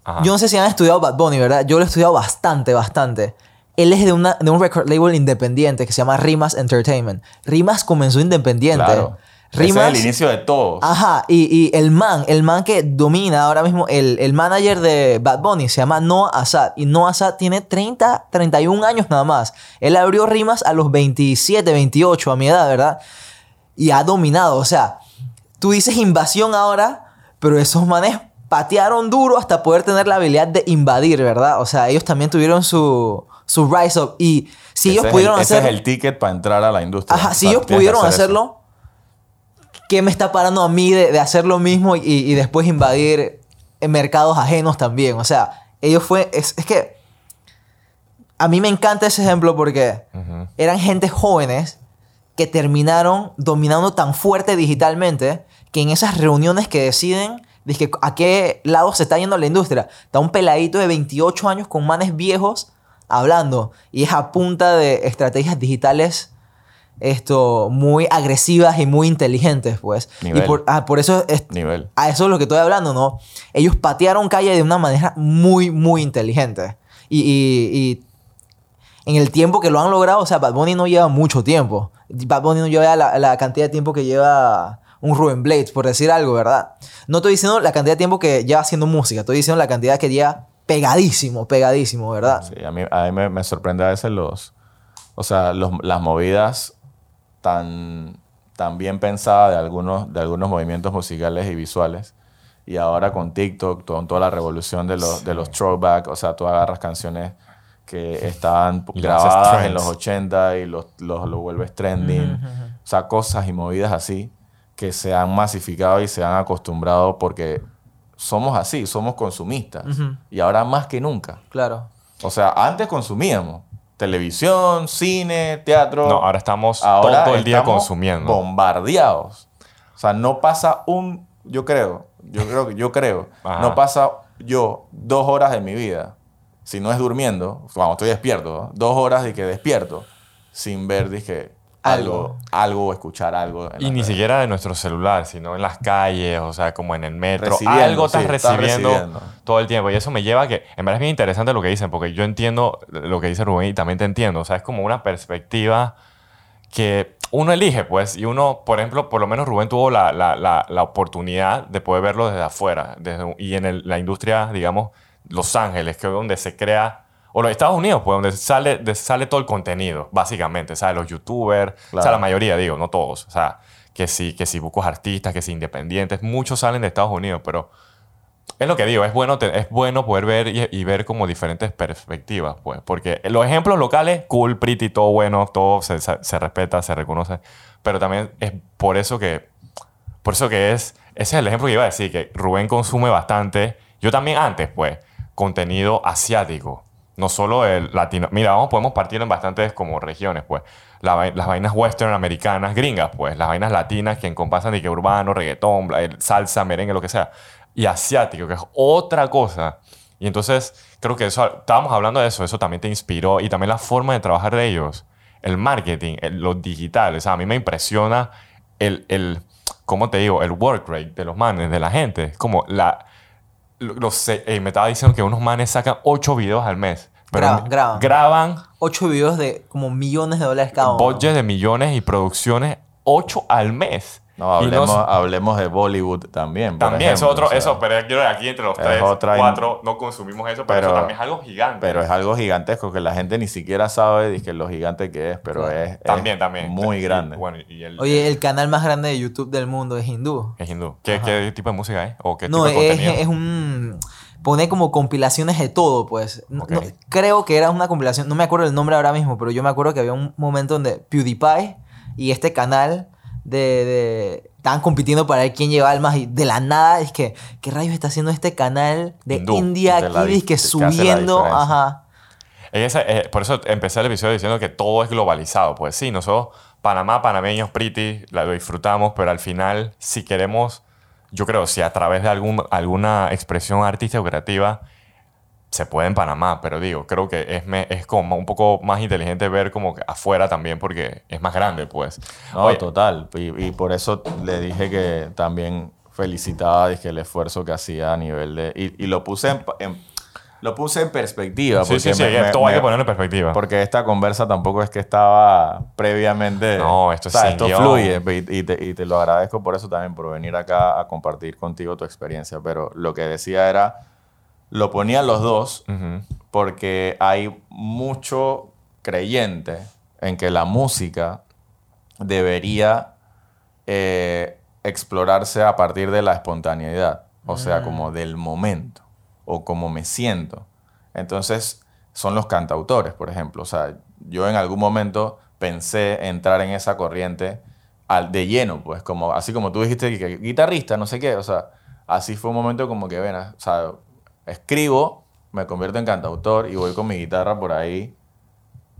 Ajá. yo no sé si han estudiado Bad Bunny, ¿verdad? Yo lo he estudiado bastante, bastante. él es de, una, de un record label independiente que se llama Rimas Entertainment. Rimas comenzó independiente. Claro. Ese Rimas, es el inicio de todo. Ajá, y, y el man, el man que domina ahora mismo, el, el manager de Bad Bunny se llama Noah Assad. Y Noah Assad tiene 30, 31 años nada más. Él abrió rimas a los 27, 28, a mi edad, ¿verdad? Y ha dominado. O sea, tú dices invasión ahora, pero esos manes patearon duro hasta poder tener la habilidad de invadir, ¿verdad? O sea, ellos también tuvieron su, su rise up. Y si Ese ellos es pudieron el, ese hacer. es el ticket para entrar a la industria. Ajá, si ellos pudieron hacer eso. ¿Qué me está parando a mí de, de hacer lo mismo y, y después invadir en mercados ajenos también? O sea, ellos fue. Es, es que. A mí me encanta ese ejemplo porque eran gente jóvenes que terminaron dominando tan fuerte digitalmente que en esas reuniones que deciden dizque, a qué lado se está yendo la industria, está un peladito de 28 años con manes viejos hablando y es a punta de estrategias digitales esto muy agresivas y muy inteligentes pues Nivel. y por, ah, por eso es- Nivel. a eso es lo que estoy hablando, ¿no? Ellos patearon calle de una manera muy, muy inteligente. Y, y- y en el tiempo que lo han logrado, o sea, Bad Bunny no lleva mucho tiempo. Bad Bunny no lleva la, la cantidad de tiempo que lleva un Ruben Blades, por decir algo, ¿verdad? No estoy diciendo la cantidad de tiempo que lleva haciendo música, estoy diciendo la cantidad que lleva pegadísimo, pegadísimo, ¿verdad? Sí, a mí, a mí me, me sorprende a veces los, o sea, los- las movidas tan, tan bien pensadas de algunos, de algunos movimientos musicales y visuales. Y ahora con TikTok, con toda la revolución de los, de los throwback, o sea, tú agarras canciones que estaban grabadas en los 80 y los, los, lo vuelves trending. O sea, cosas y movidas así que se han masificado y se han acostumbrado porque somos así, somos consumistas. Y ahora más que nunca. Claro. O sea, antes consumíamos televisión, cine, teatro. No, ahora estamos Ahora todo el día estamos consumiendo. Bombardeados. O sea, no pasa un, yo creo, yo creo que yo creo, Ajá. no pasa yo dos horas de mi vida, si no es durmiendo, cuando estoy despierto, ¿no? dos horas de que despierto, sin ver dije, algo, Algo. escuchar algo. Y ni redes. siquiera de nuestro celular, sino en las calles, o sea, como en el metro. Recibiendo, Algo estás sí, estás recibiendo, recibiendo. todo el tiempo. Y eso me lleva a que, en verdad es bien interesante lo que dicen, porque yo entiendo lo que dice Rubén y también te entiendo. O sea, es como una perspectiva que uno elige, pues, y uno, por ejemplo, por lo menos Rubén tuvo la, la, la, la oportunidad de poder verlo desde afuera. Desde, y en el- la industria, digamos, Los Ángeles, que es donde se crea, o los Estados Unidos, pues, donde sale, de- sale todo el contenido, básicamente, ¿sabes? Los youtubers, o sea, Claro. la mayoría, digo, no todos, o sea, que sí, que si buscos artistas, que si independientes, muchos salen de Estados Unidos, pero es lo que digo, es bueno, te- es bueno poder ver y, y ver como diferentes perspectivas, pues, porque los ejemplos locales, cool, pretty, todo bueno, todo se, se- se respeta, se reconoce, pero también es por eso que, por eso que es, ese es el ejemplo que iba a decir, que Rubén consume bastante, yo también antes, pues, contenido asiático, no solo el latino, mira, vamos, podemos partir en bastantes como regiones, pues, La las vainas western americanas, gringas, pues, las vainas latinas que encompasan de que urbano, reggaetón, salsa, merengue, lo que sea, y asiático, que es otra cosa. Y entonces, creo que eso, estábamos hablando de eso, eso también te inspiró y también la forma de trabajar de ellos, el marketing, el- lo digital, o sea, a mí me impresiona el, el, ¿cómo te digo? El work rate de los manes, de la gente, como la, los, eh, me estaba diciendo que unos manes sacan ocho videos al mes. Pero Graban, graban. graban Ocho videos de como millones de dólares cada uno. budget de millones y producciones 8 al mes. No, hablemos, no- hablemos de Bollywood también. también, eso ejemplo, otro, o sea, eso, pero yo creo que aquí entre los es tres, otra in- cuatro, no consumimos eso, pero, Pero- eso también es algo gigante. Pero es algo gigantesco que la gente ni siquiera sabe dizque, lo gigante que es, pero es, es también, también. muy Sí, grande. Bueno, y el, Oye, el canal más grande de YouTube del mundo es hindú. es hindú. ¿Qué, qué tipo de música es? ¿O qué No, tipo de es, contenido? es un... Pone como compilaciones de todo, pues. No- Ok. no- creo que era una compilación, no me acuerdo el nombre ahora mismo, pero yo me acuerdo que había un momento donde PewDiePie y este canal de... de- estaban compitiendo para ver quién llevaba el más y de la nada es que ¿qué rayos está haciendo este canal de Hindú, India de aquí dizque que subiendo ajá Esa- eh, por eso empecé el episodio diciendo que todo es globalizado. Pues sí, nosotros, Panamá, panameños, pretty, la- lo disfrutamos, pero al final, si queremos, yo creo, si a través de algún, alguna expresión artística o creativa, se puede en Panamá, pero digo, creo que es, me- es como un poco más inteligente ver como que afuera también, porque es más grande, pues. No, Oye, total. Y, y por eso le dije que también felicitaba dije, el esfuerzo que hacía a nivel de... Y, y lo puse en, lo puse en perspectiva. Sí, sí, porque sí, me- todo hay que ponerlo en perspectiva. Porque esta conversa tampoco es que estaba previamente. No, esto es o sea, esto guion. fluye y, y te, y te lo agradezco por eso también, por venir acá a compartir contigo tu experiencia. Pero lo que decía era, lo ponían los dos porque hay mucho creyente en que la música debería eh, explorarse a partir de la espontaneidad, o sea, como del momento o como me siento. Entonces, son los cantautores, por ejemplo. O sea, yo en algún momento pensé entrar en esa corriente al, de lleno, pues, como, así como tú dijiste, que guitarrista, no sé qué, o sea, así fue un momento como que, ven, o sea, escribo, me convierto en cantautor y voy con mi guitarra por ahí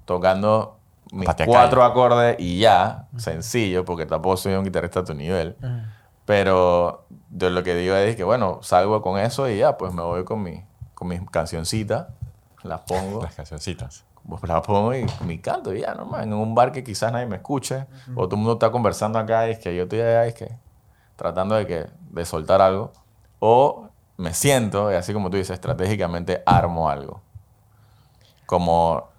tocando mis cuatro acordes y ya, sencillo, porque tampoco soy un guitarrista a tu nivel. Pero de lo que digo es que, bueno, salgo con eso y ya, pues me voy con, mi, con mis cancioncitas, las pongo, Las cancioncitas. pues las pongo y mi canto y ya, normal, en un bar que quizás nadie me escuche, o todo el mundo está conversando acá y es que yo estoy allá es que tratando de, que, de soltar algo, o me siento y así como tú dices, estratégicamente armo algo. Como,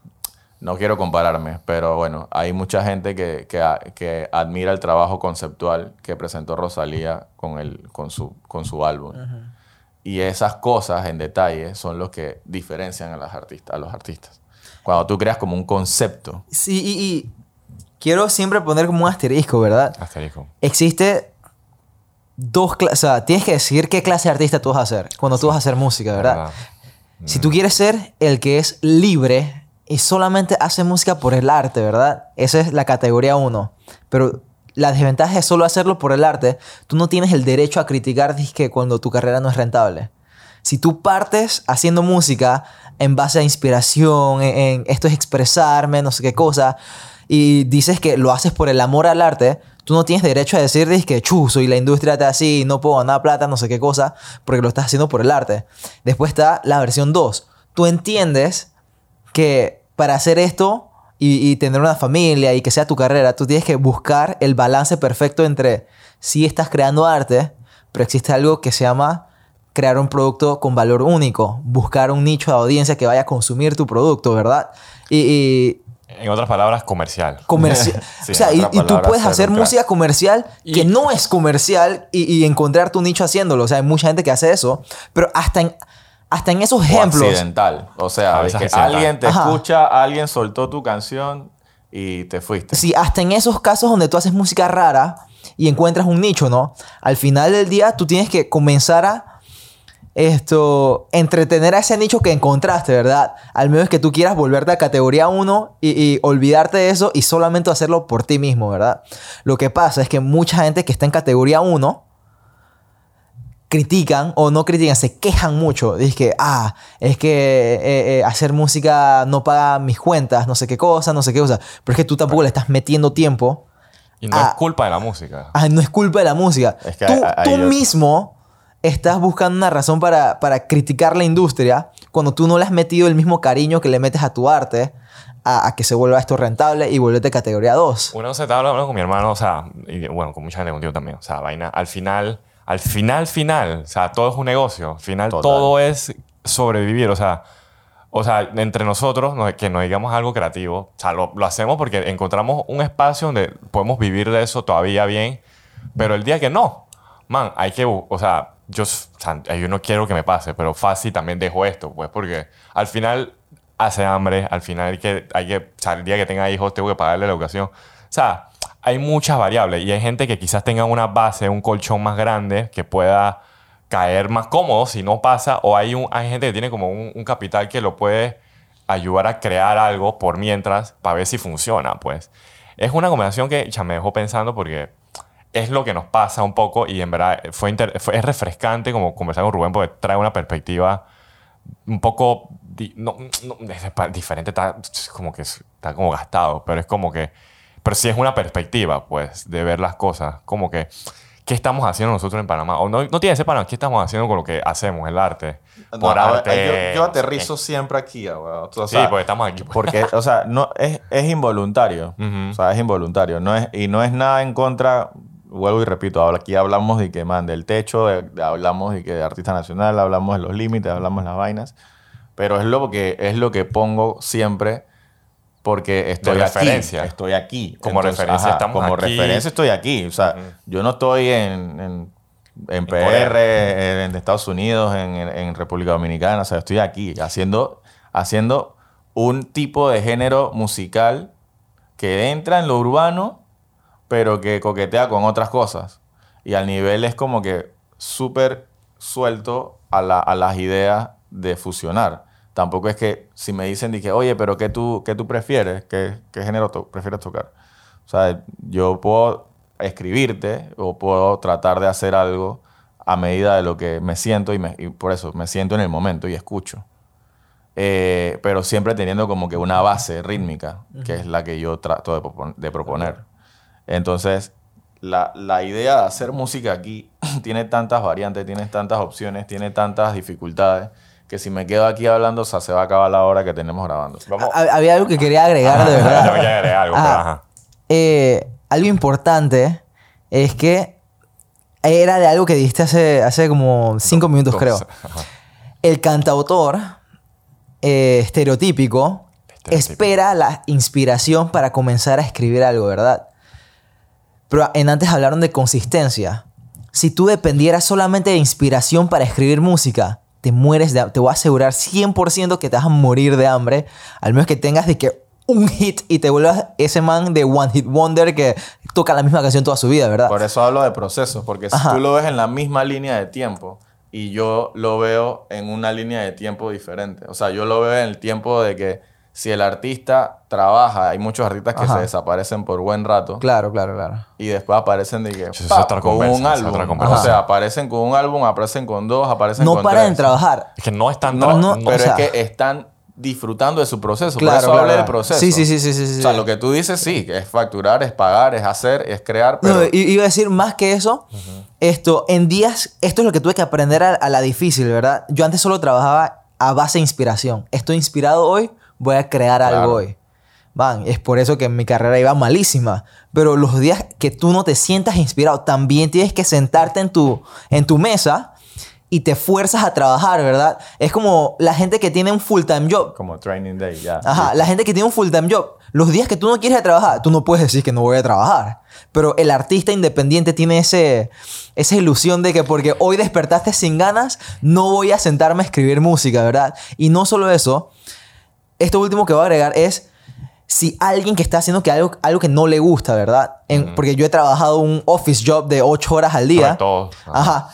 no quiero compararme, pero bueno, hay mucha gente que, que, admira el trabajo conceptual que presentó Rosalía con, el, con, su, con su álbum. Y esas cosas en detalle son los que diferencian a, las artistas, a los artistas. Cuando tú creas como un concepto. Sí, y, y quiero siempre poner como un asterisco, ¿verdad? Asterisco. Existe dos clases, o sea, tienes que decidir qué clase de artista tú vas a ser cuando tú vas a hacer música, ¿verdad? ¿Verdad? Si tú quieres ser el que es libre y solamente hace música por el arte, ¿verdad? Esa es la categoría uno. Pero la desventaja es solo hacerlo por el arte. Tú no tienes el derecho a criticar que cuando tu carrera no es rentable. Si tú partes haciendo música en base a inspiración, en, en esto es expresarme, no sé qué cosa, y dices que lo haces por el amor al arte, tú no tienes derecho a decir que chuzo y la industria está así, no puedo ganar plata, no sé qué cosa, porque lo estás haciendo por el arte. Después está la versión 2. Tú entiendes que para hacer esto y, y tener una familia y que sea tu carrera, tú tienes que buscar el balance perfecto entre si estás creando arte, pero existe algo que se llama crear un producto con valor único, buscar un nicho de audiencia que vaya a consumir tu producto, ¿verdad? Y, y En otras palabras, comercial. comercial. Sí, o sea, y, tú puedes hacer música comercial que Y- no es comercial y, y encontrar tu nicho haciéndolo. O sea, hay mucha gente que hace eso, pero hasta en, hasta en esos O ejemplos. accidental. O sea, veces que accidental. alguien te Ajá. escucha, alguien soltó tu canción y te fuiste. Sí, hasta en esos casos donde tú haces música rara y encuentras un nicho, ¿no? Al final del día tú tienes que comenzar a esto entretener a ese nicho que encontraste, ¿verdad? Al menos que tú quieras volverte a categoría 1 y, y olvidarte de eso y solamente hacerlo por ti mismo, ¿verdad? Lo que pasa es que mucha gente que está en categoría 1 critican o no critican, se quejan mucho. Dice que, ah, es que eh, eh, hacer música no paga mis cuentas, no sé qué cosa, no sé qué cosa. Pero es que tú tampoco le estás metiendo tiempo. Y no Ah. es culpa de la música. Ah, no es culpa de la música. Es que tú tú yo- mismo estás buscando una razón para, para criticar la industria cuando tú no le has metido el mismo cariño que le metes a tu arte a, a que se vuelva esto rentable y volverte categoría 2. Una vez estaba hablando con mi hermano, o sea, y bueno, con mucha gente contigo también. O sea, vaina, al final, al final, final, o sea, todo es un negocio. Al final, Total. todo es sobrevivir. O sea, o sea, entre nosotros, no- que nos digamos algo creativo, o sea, lo, lo hacemos porque encontramos un espacio donde podemos vivir de eso todavía bien. Pero el día que no, man, hay que, o sea, yo, yo no quiero que me pase, pero fácil también dejo esto, pues, porque al final hace hambre, al final hay que, hay que, o sea, el día que tenga hijos tengo que pagarle la educación. O sea, hay muchas variables y hay gente que quizás tenga una base, un colchón más grande que pueda caer más cómodo si no pasa, o hay, un, hay gente que tiene como un, un capital que lo puede ayudar a crear algo por mientras para ver si funciona, pues. Es una combinación que ya me dejó pensando porque es lo que nos pasa un poco y en verdad fue, inter- fue- es refrescante como conversar con Rubén porque trae una perspectiva un poco di- no, no, diferente, está como que es- está como gastado, pero es como que, pero sí es una perspectiva, pues, de ver las cosas, como que, ¿qué estamos haciendo nosotros en Panamá? O no, no tiene que ser Panamá, ¿qué estamos haciendo con lo que hacemos, el arte? Por a ver, arte. yo, yo aterrizo siempre aquí, weón. O Sí, sea, porque estamos aquí. pues. Porque, o sea, no, es, es involuntario. Ujú. O sea, es involuntario. No es, y no es nada en contra. Vuelvo y repito, aquí hablamos de que, man, del techo, de- de- hablamos de que de artista nacional, hablamos de los límites, hablamos de las vainas. pero es lo que, es lo que pongo siempre porque estoy aquí. referencia. Estoy aquí. Como referencia estamos Como aquí. referencia estoy aquí. O sea, yo no estoy en, en, en PR, Corea. en Estados Unidos, en, en- en República Dominicana. O sea, estoy aquí haciendo, haciendo un tipo de género musical que entra en lo urbano, pero que coquetea con otras cosas. Y al nivel es como que súper suelto a, la- a las ideas de fusionar. Tampoco es que si me dicen, dije, oye, pero ¿qué tú, qué tú prefieres? ¿Qué, qué género to- prefieres tocar? O sea, yo puedo escribirte o puedo tratar de hacer algo a medida de lo que me siento y, me- y por eso me siento en el momento y escucho. Eh, pero siempre teniendo como que una base rítmica, que es la que yo trato de, propon- de proponer. Entonces, la, la idea de hacer música aquí tiene tantas variantes, tiene tantas opciones, tiene tantas dificultades, que si me quedo aquí hablando, o sea, se va a acabar la hora que tenemos grabando. Vamos. Ha- Había algo que quería agregar de verdad. Yo quería agregar algo, pero Ajá. ajá. Eh, algo importante es que era de algo que dijiste hace, hace como cinco minutos, Dos. creo. Ajá. El cantautor eh, estereotípico Estereotípico. espera la inspiración para comenzar a escribir algo, ¿verdad? Pero en antes hablaron de consistencia. Si tú dependieras solamente de inspiración para escribir música, te mueres de Te voy a asegurar 100% que te vas a morir de hambre. Al menos que tengas de que un hit y te vuelvas ese man de One Hit Wonder que toca la misma canción toda su vida, ¿verdad? Por eso hablo de procesos, porque si tú lo ves en la misma línea de tiempo y yo lo veo en una línea de tiempo diferente. O sea, yo lo veo en el tiempo de que si el artista trabaja, hay muchos artistas que Ajá. se desaparecen por buen rato Claro, claro, claro. y después aparecen de que, es ¡pap! otra con un álbum. otra O sea, aparecen con un álbum, aparecen con dos, aparecen No con paran tres. de trabajar. Es que no es tanto. No, No, no- pero o sea- es que están disfrutando de su proceso. Claro, Por eso claro, hablé del claro. proceso. Sí, sí, sí, sí, sí. O sea, lo que tú dices sí, que es facturar, es pagar, es hacer, es crear, pero... No, iba a decir más que eso. Esto, en días, esto es lo que tuve que aprender a, a la difícil, ¿verdad? Yo antes solo trabajaba a base de inspiración. Estoy inspirado hoy, voy a crear Claro. algo hoy. Van, es por eso que mi carrera iba malísima. Pero los días que tú no te sientas inspirado, también tienes que sentarte en tu, en tu mesa y te fuerzas a trabajar, ¿verdad? Es como la gente que tiene un full-time job. Como training day, ya. Ajá, la gente que tiene un full-time job, los días que tú no quieres trabajar, tú no puedes decir que no voy a trabajar. Pero el artista independiente tiene ese, esa ilusión de que porque hoy despertaste sin ganas, no voy a sentarme a escribir música, ¿verdad? Y no solo eso, esto último que voy a agregar es si alguien que está haciendo que algo, algo que no le gusta, ¿verdad? En- Porque yo he trabajado un office job de 8 horas al día. Sobre todo. Ajá.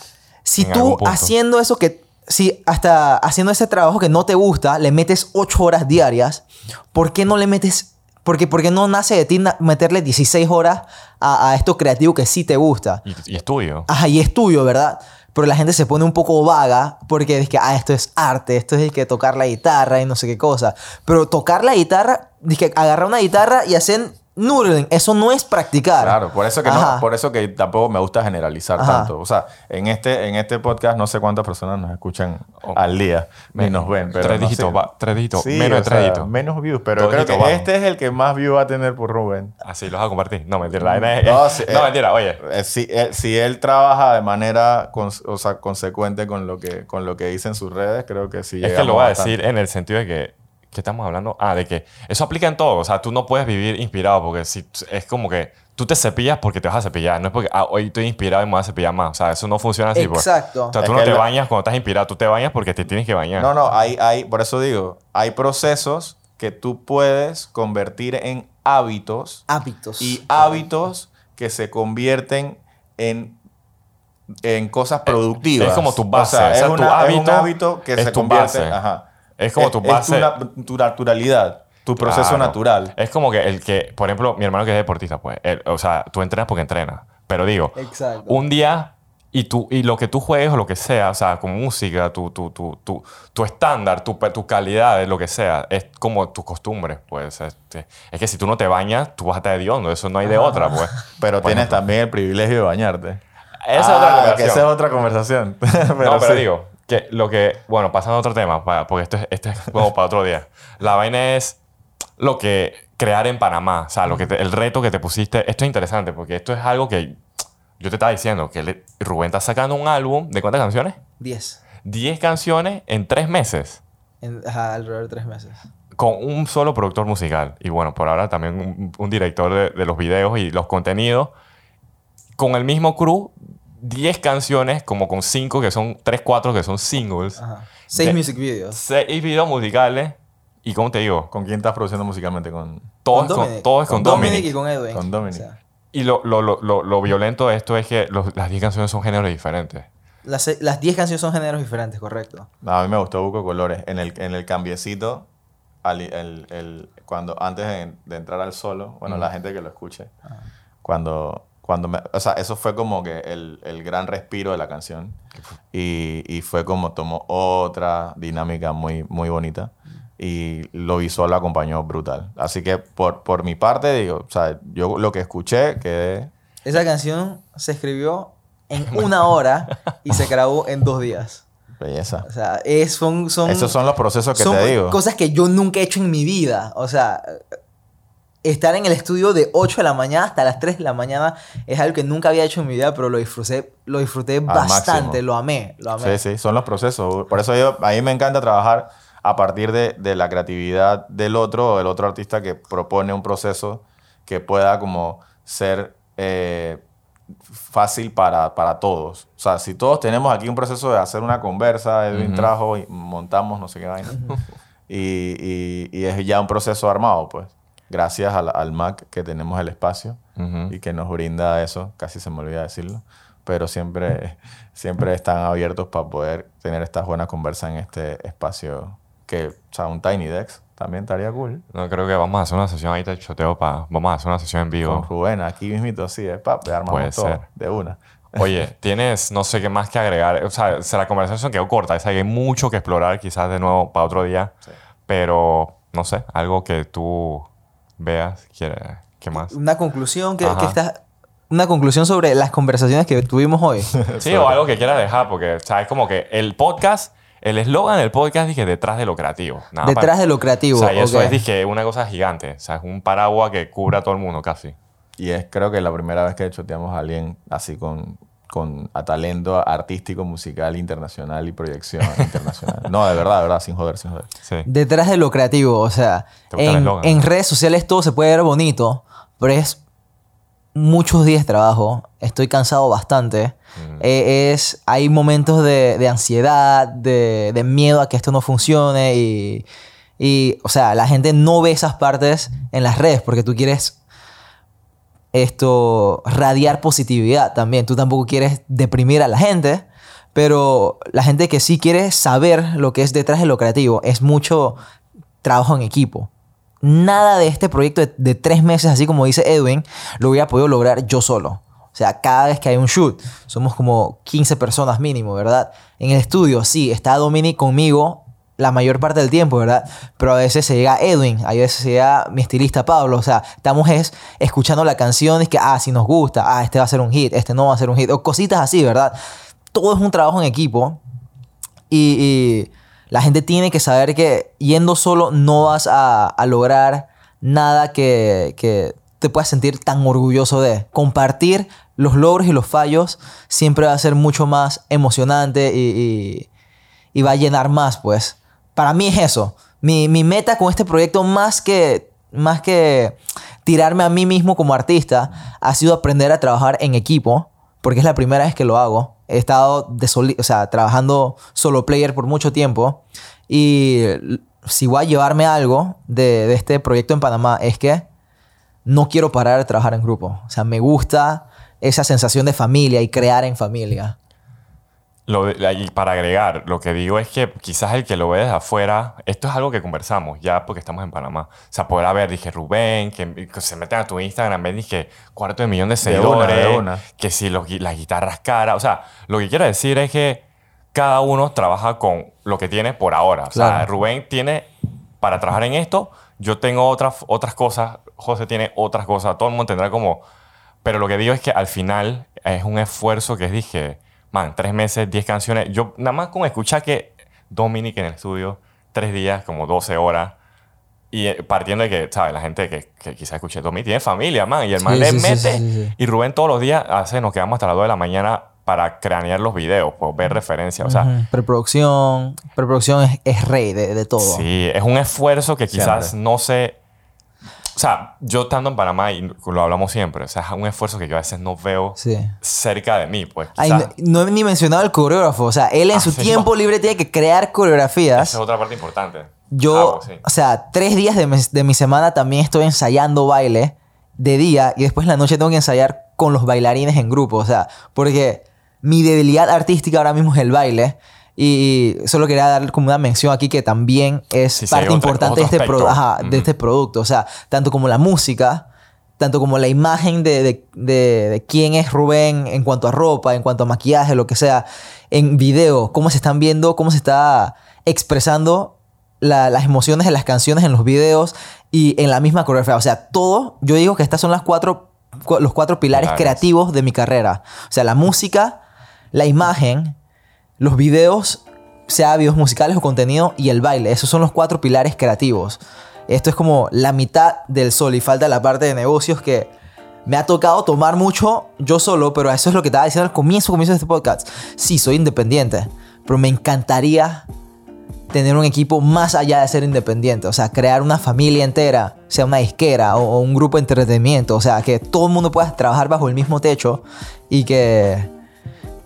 Si En tú haciendo eso que, si hasta haciendo ese trabajo que no te gusta, le metes 8 horas diarias, ¿por qué no le metes, porque, porque no nace de ti meterle 16 horas a, a esto creativo que sí te gusta? Y, y es tuyo. Ajá, y es tuyo, ¿verdad? Pero la gente se pone un poco vaga porque es que, ah, esto es arte, esto es que tocar la guitarra y no sé qué cosa. Pero tocar la guitarra, dije, agarrar una guitarra y hacer noodling, eso no es practicar. Claro, por eso que Ajá. no, por eso que tampoco me gusta generalizar Ajá. tanto. O sea, en este, en este podcast no sé cuántas personas nos escuchan al día ni nos ven. Pero tres no dígitos, va- tres dígitos, Sí, menos de tres dígitos. Menos views, pero creo que este es el que más views va a tener por Rubén. Así los vas a compartir. No, mentira. No, no, eh, mentira. Oye. Eh, Si él, si él trabaja de manera o sea, consecuente con lo, que, con lo que dice en sus redes, creo que sí. Es que lo voy a decir en el sentido de que. ¿Qué estamos hablando? Ah, de que eso aplica en todo. O sea, tú no puedes vivir inspirado porque si es como que tú te cepillas porque te vas a cepillar. No es porque ah, hoy estoy inspirado y me voy a cepillar más. O sea, eso no funciona así. pues. Exacto. O sea, Es tú no te la- bañas cuando estás inspirado. Tú te bañas porque te tienes que bañar. No, no, hay, hay, por eso digo, hay procesos que tú puedes convertir en hábitos Hábitos. y hábitos que se convierten en, en cosas productivas. es como tu base, O sea, o sea, es, tu una- es un hábito hábito que es se tu convierte. base. ajá. Es como tu base. tu, tu naturalidad, tu proceso Claro. natural. Es como que el que, por ejemplo, mi hermano que es deportista, pues, él- o sea, tú entrenas porque entrenas. Pero digo, Exacto. un día y, tú, y lo que tú juegues o lo que sea, o sea, con música, tu, tu, tu, tu, tu estándar, tu, tu calidad, lo que sea, es como tus costumbres, pues. este, es que si tú no te bañas, tú vas a estar hediondo, eso no hay de otra, pues. Pero Por tienes ejemplo. también el privilegio de bañarte. Esa es Ah, otra que conversación. esa es otra conversación. no, pero sí. digo, que lo que, bueno, pasando a otro tema, porque esto es, esto es como para otro día. La vaina es lo que crear en Panamá, o sea, lo que te- el reto que te pusiste. Esto es interesante porque esto es algo que yo te estaba diciendo, que le- Rubén está sacando un álbum de cuántas canciones? 10. 10 canciones en 3 meses. En, ajá, alrededor de tres meses. con un solo productor musical. Y bueno, por ahora también un, un director de, de los videos y los contenidos. Con el mismo crew, 10 canciones, como con 5 que son 3, 4 que son singles. Ajá. Seis De- music videos. 6 videos musicales. Y como te digo, ¿Con quién estás produciendo musicalmente? Con, todo, es con, Dominic. todo es con, Dominic. y con Edwin. Con Dominic. O sea, Y lo, lo, lo, lo, lo violento de esto es que los- las 10 canciones son géneros diferentes. las, se- las 10 canciones son géneros diferentes, correcto. No, a mí me gustó Buco Colores. En el, en el cambiecito, al- el, el- cuando, antes de, de entrar al solo, bueno, la gente que lo escuche, cuando, cuando me, o sea, eso fue como que el, el gran respiro de la canción. Y, y fue como tomó otra dinámica muy, muy bonita. Y lo visual lo acompañó brutal. Así que por, por mi parte, digo, o sea, yo lo que escuché quedé... Esa canción se escribió en una hora y se grabó en dos días. Belleza. O sea, es, son, son, Esos son los procesos que son te digo. cosas que yo nunca he hecho en mi vida. O sea, estar en el estudio de 8 de la mañana hasta las 3 de la mañana es algo que nunca había hecho en mi vida, pero lo disfruté, lo disfruté bastante, máximo. lo amé, lo amé. Sí, sí, son los procesos. Por eso yo, a mí me encanta trabajar a partir de, de la creatividad del otro o del otro artista que propone un proceso que pueda como ser eh, fácil para, para todos. O sea, si todos tenemos aquí un proceso de hacer una conversa, Edwin trajo y montamos no sé qué vaina, y, y- y es ya un proceso armado, pues. Gracias al, al Mac que tenemos el espacio Ujú. y que nos brinda eso, casi se me olvida decirlo, pero siempre, siempre están abiertos para poder tener estas buenas conversas en este espacio que, o sea, un Tiny Dex también estaría cool. No, creo que vamos a hacer una sesión ahí de choteo para... Vamos a hacer una sesión en Con vivo. Rubén, aquí mismito, así de pap, armamos Puede todo ser. de una. Oye, tienes no sé qué más que agregar. O sea, se- la conversación quedó corta. Sea, hay mucho que explorar quizás de nuevo para otro día. Pero, no sé, algo que tú veas, quiere, ¿qué más? Una conclusión que, que está... Una conclusión sobre las conversaciones que tuvimos hoy. Sí, o algo que quieras dejar, porque, ¿sabes? Como que el podcast, el eslogan del podcast dije detrás de lo creativo. Nada Detrás para- de lo creativo. O sea, y eso ok. es, dije, una cosa gigante. O sea, es un paraguas que cubre a todo el mundo casi. Y es creo que la primera vez que choteamos a alguien así con, con a talento artístico, musical, internacional y proyección internacional. No, de verdad, de verdad, sin joder, sin joder. Sí. Detrás de lo creativo, o sea, ¿Te gusta el en, en redes sociales todo se puede ver bonito, pero es muchos días de trabajo. Estoy cansado bastante. Mm. Eh, es, hay momentos de, de ansiedad, de, de miedo a que esto no funcione y, y, o sea, la gente no ve esas partes en las redes porque tú quieres esto radiar positividad también. Tú tampoco quieres deprimir a la gente, pero la gente que sí quiere saber lo que es detrás de lo creativo es mucho trabajo en equipo. Nada de este proyecto de, de tres meses, así como dice Edwin, lo hubiera podido lograr yo solo. O sea, cada vez que hay un shoot, somos como 15 personas mínimo, ¿verdad? En el estudio, sí, está Dominic conmigo la mayor parte del tiempo, ¿verdad? Pero a veces se llega Edwin, a veces se llega mi estilista Pablo, o sea, estamos es escuchando la canción es que, ah, si nos gusta, ah, este va a ser un hit, este no va a ser un hit, o cositas así, ¿verdad? Todo es un trabajo en equipo y, la gente tiene que saber que yendo solo no vas a, lograr nada que, que te puedas sentir tan orgulloso de. Compartir los logros y los fallos siempre va a ser mucho más emocionante y- y va a llenar más, pues. Para mí es eso. Mi, mi meta con este proyecto, más que, más que tirarme a mí mismo como artista, ha sido aprender a trabajar en equipo, porque es la primera vez que lo hago. He estado de o sea, trabajando solo player por mucho tiempo. Y si voy a llevarme algo de, de este proyecto en Panamá, es que no quiero parar de trabajar en grupo. O sea, me gusta esa sensación de familia y crear en familia. Lo de- y para agregar, lo que digo es que quizás el que lo ve desde afuera, esto es algo que conversamos ya porque estamos en Panamá. O sea, podrá ver, dije, Rubén, que, que se meten a tu Instagram, ven, dije, cuarto de millón de De una, seguidores, de una. que si los, las guitarras caras. O sea, lo que quiero decir es que cada uno trabaja con lo que tiene por ahora. O sea. Rubén tiene para trabajar en esto, yo tengo otras, otras cosas, José tiene otras cosas, todo el mundo tendrá como... Pero lo que digo es que al final es un esfuerzo que dije, man, tres meses, diez canciones. Yo nada más con escuchar que Dominic en el estudio, tres días, como 12 horas. Y eh, partiendo de que, ¿sabes? La gente que, que quizás escuche Dominic tiene familia, man. Y el man Sí, le sí, mete. sí. Y Rubén todos los días hace, nos quedamos hasta las 2 de la mañana para cranear los videos, pues ver referencias. O sea. Preproducción. Preproducción es, es rey de, de todo. sí, es un esfuerzo que quizás Siempre. no se... O sea, yo estando en Panamá, y lo hablamos siempre, o sea, es un esfuerzo que yo a veces no veo Sí. cerca de mí, pues. Ay, no, no he ni mencionado el coreógrafo. O sea, él en Ah, su sí, tiempo no. libre tiene que crear coreografías. esa es otra parte importante. Yo, Ah, sí. o sea, tres días de mi, de mi semana también estoy ensayando baile de día y después en la noche tengo que ensayar con los bailarines en grupo. O sea, porque mi debilidad artística ahora mismo es el baile. Y solo quería dar como una mención aquí que también es Sí, sí, hay parte importante de este, pro- de este producto. O sea, tanto como la música, tanto como la imagen de, de- de- de quién es Rubén en cuanto a ropa, en cuanto a maquillaje, lo que sea, en video, cómo se están viendo, cómo se está expresando la- las emociones de las canciones en los videos y en la misma coreografía. O sea, todo, yo digo que estas son las cuatro, cu- los cuatro pilares Pilares. creativos de mi carrera. O sea, la música, la imagen, los videos, sea videos musicales o contenido, y el baile. Esos son los cuatro pilares creativos. Esto es como la mitad del sol y falta la parte de negocios que me ha tocado tomar mucho yo solo, pero eso es lo que estaba diciendo al comienzo, comienzo de este podcast. Sí, soy independiente, pero me encantaría tener un equipo más allá de ser independiente. O sea, crear una familia entera, sea una disquera o, o un grupo de entretenimiento. O sea, que todo el mundo pueda trabajar bajo el mismo techo y que,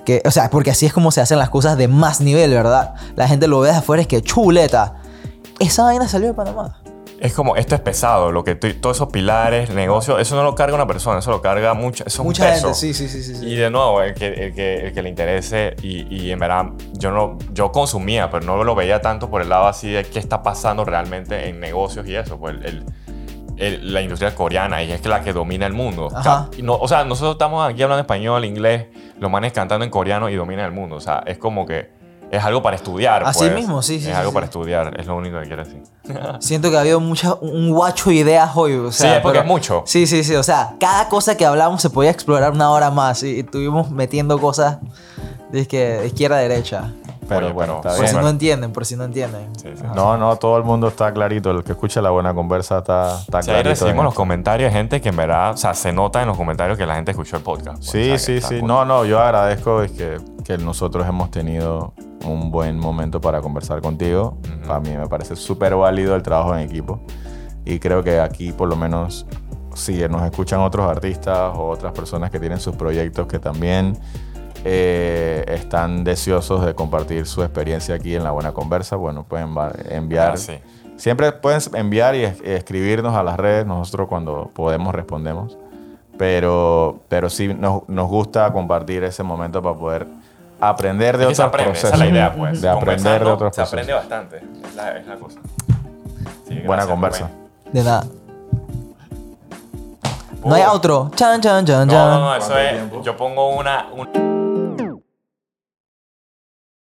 que... O sea, porque así es como se hacen las cosas de más nivel, ¿verdad? La gente lo ve de afuera, es que chuleta. Esa vaina salió de Panamá. Es como, esto es pesado, lo que todos esos pilares, negocios, eso no lo carga una persona, eso lo carga mucha, eso es un Mucha peso. gente, sí, sí, sí, sí. sí. Y de nuevo, el que, el que, el que le interese, y, y en verdad, yo, no, yo consumía, pero no lo veía tanto por el lado así de qué está pasando realmente en negocios y eso, pues el, el- la industria coreana, y es la que domina el mundo. Ca- y no, o sea, nosotros estamos aquí hablando español, inglés, los manes cantando en coreano y dominan el mundo. O sea, es como que es algo para estudiar. Así pues. mismo, sí, sí, Es sí, algo sí. para estudiar, es lo único que quiero decir. Siento que ha habido mucha, un guacho de ideas hoy. O sea, Sí, es porque es mucho. Sí, sí, sí. O sea, cada cosa que hablamos se podía explorar una hora más. Y, y estuvimos metiendo cosas de izquierda a derecha. Pero Oye, bueno, pero Por si no entienden, por si no entienden. Sí, sí. No, no, todo el mundo está clarito. El que escucha la buena conversa está, está Sí, ahí clarito. recibimos en los comentarios gente que en verdad, o sea, se nota en los comentarios que la gente escuchó el podcast. pues, o Sí, sea, sí, sí. No, no, yo agradezco es que, que nosotros hemos tenido un buen momento para conversar contigo. Ujú. Para mí me parece súper válido el trabajo en equipo. Y creo que aquí, por lo menos, si nos escuchan otros artistas o otras personas que tienen sus proyectos que también eh, están deseosos de compartir su experiencia aquí en La Buena Conversa, bueno, pueden enviar. Ah, sí. Siempre pueden enviar y es- escribirnos a las redes, nosotros cuando podemos respondemos. Pero, pero sí nos, nos gusta compartir ese momento para poder aprender de Es que se otros aprende, esa procesos. es la idea, pues. De aprender de otros Se aprende procesos. bastante, es la, es la cosa. Sí, Buena conversa. Rubén. De nada. No hay outro. Chan, chan, chan, No, chan. no, no, eso ¿Cuánto es. tiempo? Yo pongo una, un-